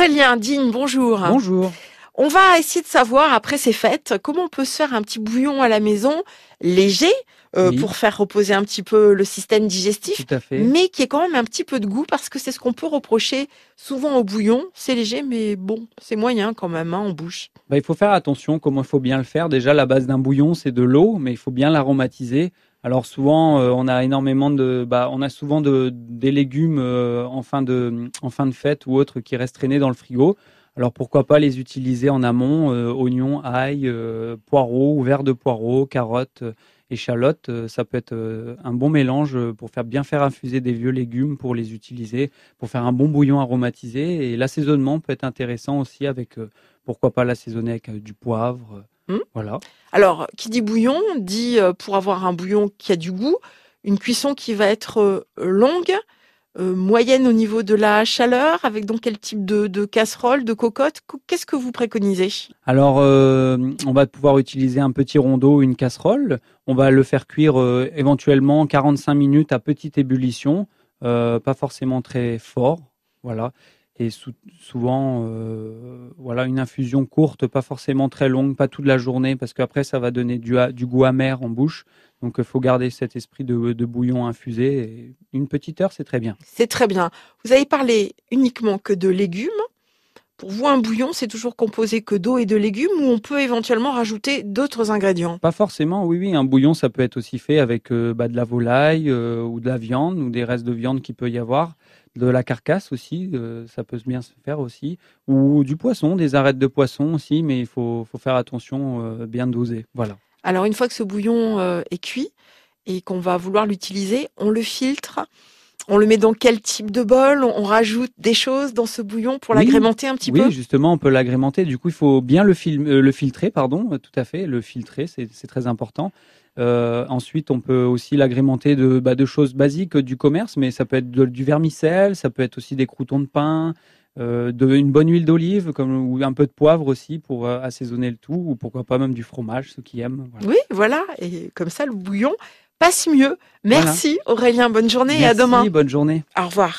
Aurélien Digne, bonjour. Bonjour. On va essayer de savoir, après ces fêtes, comment on peut se faire un petit bouillon à la maison, léger, euh, Oui. pour faire reposer un petit peu le système digestif, Tout à fait. mais qui ait quand même un petit peu de goût, parce que c'est ce qu'on peut reprocher souvent au bouillon. C'est léger, mais bon, c'est moyen quand même, hein, en bouche. Bah, il faut faire attention comment il faut bien le faire. Déjà, la base d'un bouillon, c'est de l'eau, mais il faut bien l'aromatiser. Alors souvent, euh, on a énormément de, bah, on a souvent de, des légumes euh, en fin de, en fin de fête ou autres qui restent traînés dans le frigo. Alors pourquoi pas les utiliser en amont, euh, oignons, ail, poireaux, ou verre de poireaux, carottes, échalotes. Ça peut être un bon mélange pour faire bien faire infuser des vieux légumes pour les utiliser, pour faire un bon bouillon aromatisé. Et l'assaisonnement peut être intéressant aussi avec, pourquoi pas l'assaisonner avec du poivre. Hmm. Voilà. Alors, qui dit bouillon, dit euh, pour avoir un bouillon qui a du goût, une cuisson qui va être euh, longue, euh, moyenne au niveau de la chaleur, avec donc quel type de, de casserole, de cocotte Qu- Qu'est-ce que vous préconisez? Alors, euh, on va pouvoir utiliser un petit rondeau, une casserole. On va le faire cuire euh, éventuellement 45 minutes à petite ébullition, pas forcément très fort. Voilà. Et sou- souvent, euh, voilà, une infusion courte, pas forcément très longue, pas toute la journée, parce qu'après, ça va donner du, goût amer en bouche. Donc, il faut garder cet esprit de, bouillon infusé. Une petite heure, c'est très bien. C'est très bien. Vous avez parlé uniquement que de légumes. Pour vous, un bouillon, c'est toujours composé que d'eau et de légumes, ou on peut éventuellement rajouter d'autres ingrédients? Pas forcément, oui, oui. Un bouillon, ça peut être aussi fait avec euh, bah, de la volaille euh, ou de la viande ou des restes de viande qu'il peut y avoir, de la carcasse aussi, euh, ça peut bien se faire aussi, ou du poisson, des arêtes de poisson aussi, mais il faut, faut faire attention, bien doser. Voilà. Alors, une fois que ce bouillon est cuit et qu'on va vouloir l'utiliser, on le filtre. On le met dans quel type de bol? On on rajoute des choses dans ce bouillon pour Oui. l'agrémenter un petit oui, peu? justement, on peut l'agrémenter. Du coup, il faut bien le, fil- euh, le filtrer, pardon, tout à fait, le filtrer, c'est très important. Euh, ensuite, on peut aussi l'agrémenter de, bah, de choses basiques du commerce, mais ça peut être de- du vermicelle, ça peut être aussi des croutons de pain, euh, de, une bonne huile d'olive, comme ou un peu de poivre aussi pour euh, assaisonner le tout, ou pourquoi pas même du fromage, ceux qui aiment. Voilà. Oui, voilà. Et comme ça, le bouillon passe mieux. Merci Aurélien, bonne journée et à Merci, demain. bonne journée. Au revoir.